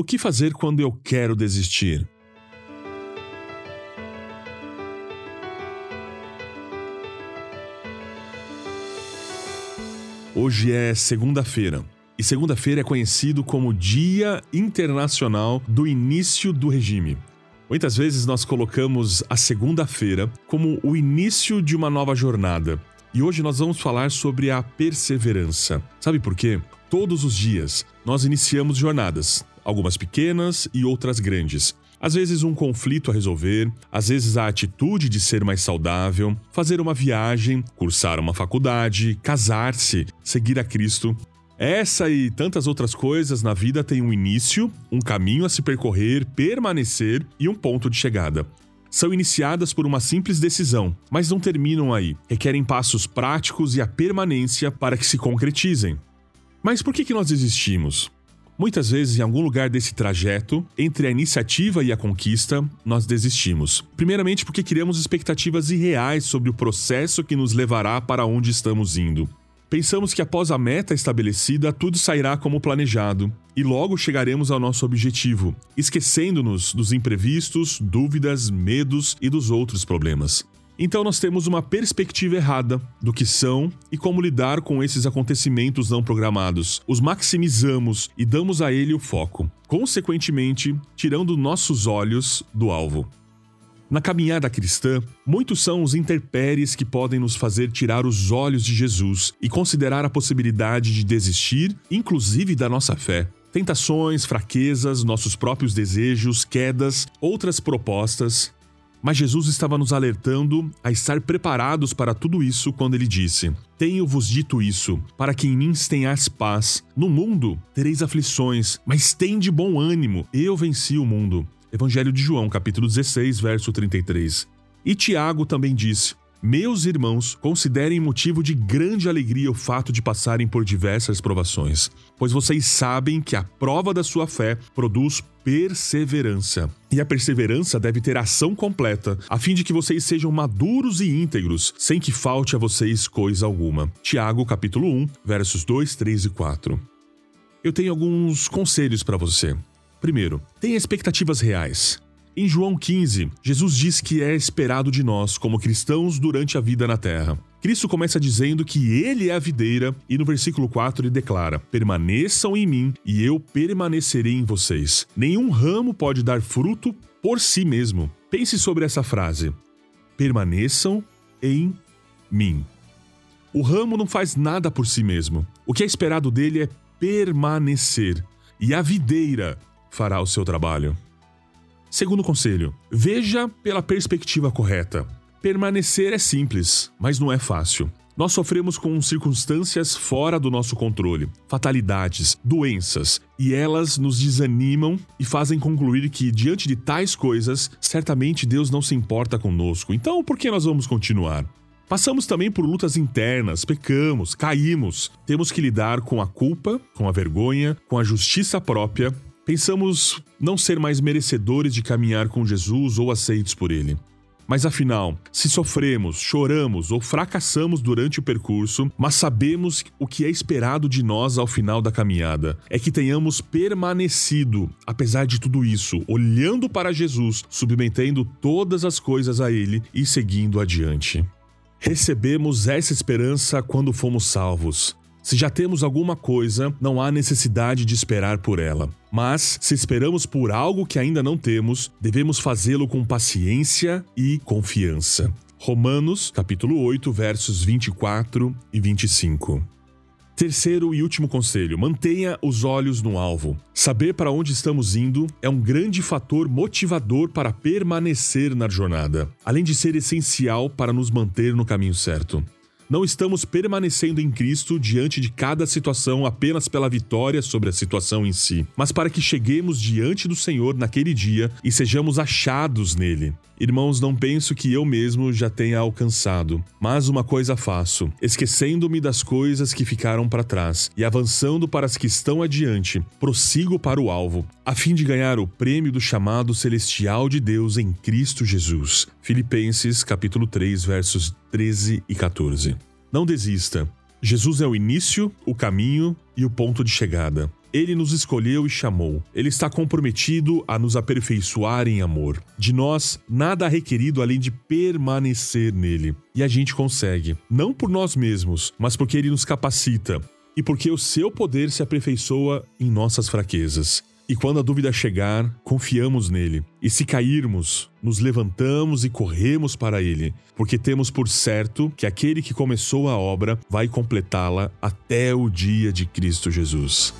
O que fazer quando eu quero desistir? Hoje é segunda-feira. E segunda-feira é conhecido como Dia Internacional do Início do Regime. Muitas vezes nós colocamos a segunda-feira como o início de uma nova jornada. E hoje nós vamos falar sobre a perseverança. Sabe por quê? Todos os dias nós iniciamos jornadas, algumas pequenas e outras grandes. Às vezes, um conflito a resolver, às vezes, a atitude de ser mais saudável, fazer uma viagem, cursar uma faculdade, casar-se, seguir a Cristo. Essa e tantas outras coisas na vida têm um início, um caminho a se percorrer, permanecer e um ponto de chegada. São iniciadas por uma simples decisão, mas não terminam aí. Requerem passos práticos e a permanência para que se concretizem. Mas por que, que nós desistimos? Muitas vezes, em algum lugar desse trajeto, entre a iniciativa e a conquista, nós desistimos. Primeiramente, porque criamos expectativas irreais sobre o processo que nos levará para onde estamos indo. Pensamos que após a meta estabelecida, tudo sairá como planejado e logo chegaremos ao nosso objetivo, esquecendo-nos dos imprevistos, dúvidas, medos e dos outros problemas. Então nós temos uma perspectiva errada do que são e como lidar com esses acontecimentos não programados. Os maximizamos e damos a ele o foco, consequentemente, tirando nossos olhos do alvo. Na caminhada cristã, muitos são os interpéries que podem nos fazer tirar os olhos de Jesus e considerar a possibilidade de desistir, inclusive da nossa fé. Tentações, fraquezas, nossos próprios desejos, quedas, outras propostas, mas Jesus estava nos alertando a estar preparados para tudo isso quando ele disse: Tenho-vos dito isso, para que em mim tenhais paz. No mundo tereis aflições, mas tende bom ânimo, eu venci o mundo. Evangelho de João, capítulo 16, verso 33. E Tiago também disse: meus irmãos, considerem motivo de grande alegria o fato de passarem por diversas provações, pois vocês sabem que a prova da sua fé produz perseverança. E a perseverança deve ter ação completa, a fim de que vocês sejam maduros e íntegros, sem que falte a vocês coisa alguma. Tiago, capítulo 1, versos 2, 3 e 4. Eu tenho alguns conselhos para você. Primeiro, tenha expectativas reais. Em João 15, Jesus diz que é esperado de nós, como cristãos, durante a vida na terra. Cristo começa dizendo que ele é a videira, e no versículo 4 ele declara: Permaneçam em mim e eu permanecerei em vocês. Nenhum ramo pode dar fruto por si mesmo. Pense sobre essa frase: Permaneçam em mim. O ramo não faz nada por si mesmo. O que é esperado dele é permanecer, e a videira fará o seu trabalho. Segundo conselho: veja pela perspectiva correta. Permanecer é simples, mas não é fácil. Nós sofremos com circunstâncias fora do nosso controle, fatalidades, doenças, e elas nos desanimam e fazem concluir que, diante de tais coisas, certamente Deus não se importa conosco. Então, por que nós vamos continuar? Passamos também por lutas internas, pecamos, caímos. Temos que lidar com a culpa, com a vergonha, com a justiça própria Pensamos não ser mais merecedores de caminhar com Jesus ou aceitos por Ele. Mas afinal, se sofremos, choramos ou fracassamos durante o percurso, mas sabemos o que é esperado de nós ao final da caminhada, é que tenhamos permanecido, apesar de tudo isso, olhando para Jesus, submetendo todas as coisas a Ele e seguindo adiante. Recebemos essa esperança quando fomos salvos. Se já temos alguma coisa, não há necessidade de esperar por ela. Mas, se esperamos por algo que ainda não temos, devemos fazê-lo com paciência e confiança. Romanos, capítulo 8, versos 24 e 25. Terceiro e último conselho: mantenha os olhos no alvo. Saber para onde estamos indo é um grande fator motivador para permanecer na jornada, além de ser essencial para nos manter no caminho certo. Não estamos permanecendo em Cristo diante de cada situação apenas pela vitória sobre a situação em si, mas para que cheguemos diante do Senhor naquele dia e sejamos achados nele. Irmãos, não penso que eu mesmo já tenha alcançado, mas uma coisa faço, esquecendo-me das coisas que ficaram para trás e avançando para as que estão adiante, prossigo para o alvo, a fim de ganhar o prêmio do chamado celestial de Deus em Cristo Jesus. Filipenses capítulo 3, versos 13 e 14. Não desista. Jesus é o início, o caminho e o ponto de chegada. Ele nos escolheu e chamou. Ele está comprometido a nos aperfeiçoar em amor. De nós, nada há requerido além de permanecer nele. E a gente consegue, não por nós mesmos, mas porque ele nos capacita e porque o seu poder se aperfeiçoa em nossas fraquezas. E quando a dúvida chegar, confiamos nele. E se cairmos, nos levantamos e corremos para ele, porque temos por certo que aquele que começou a obra vai completá-la até o dia de Cristo Jesus.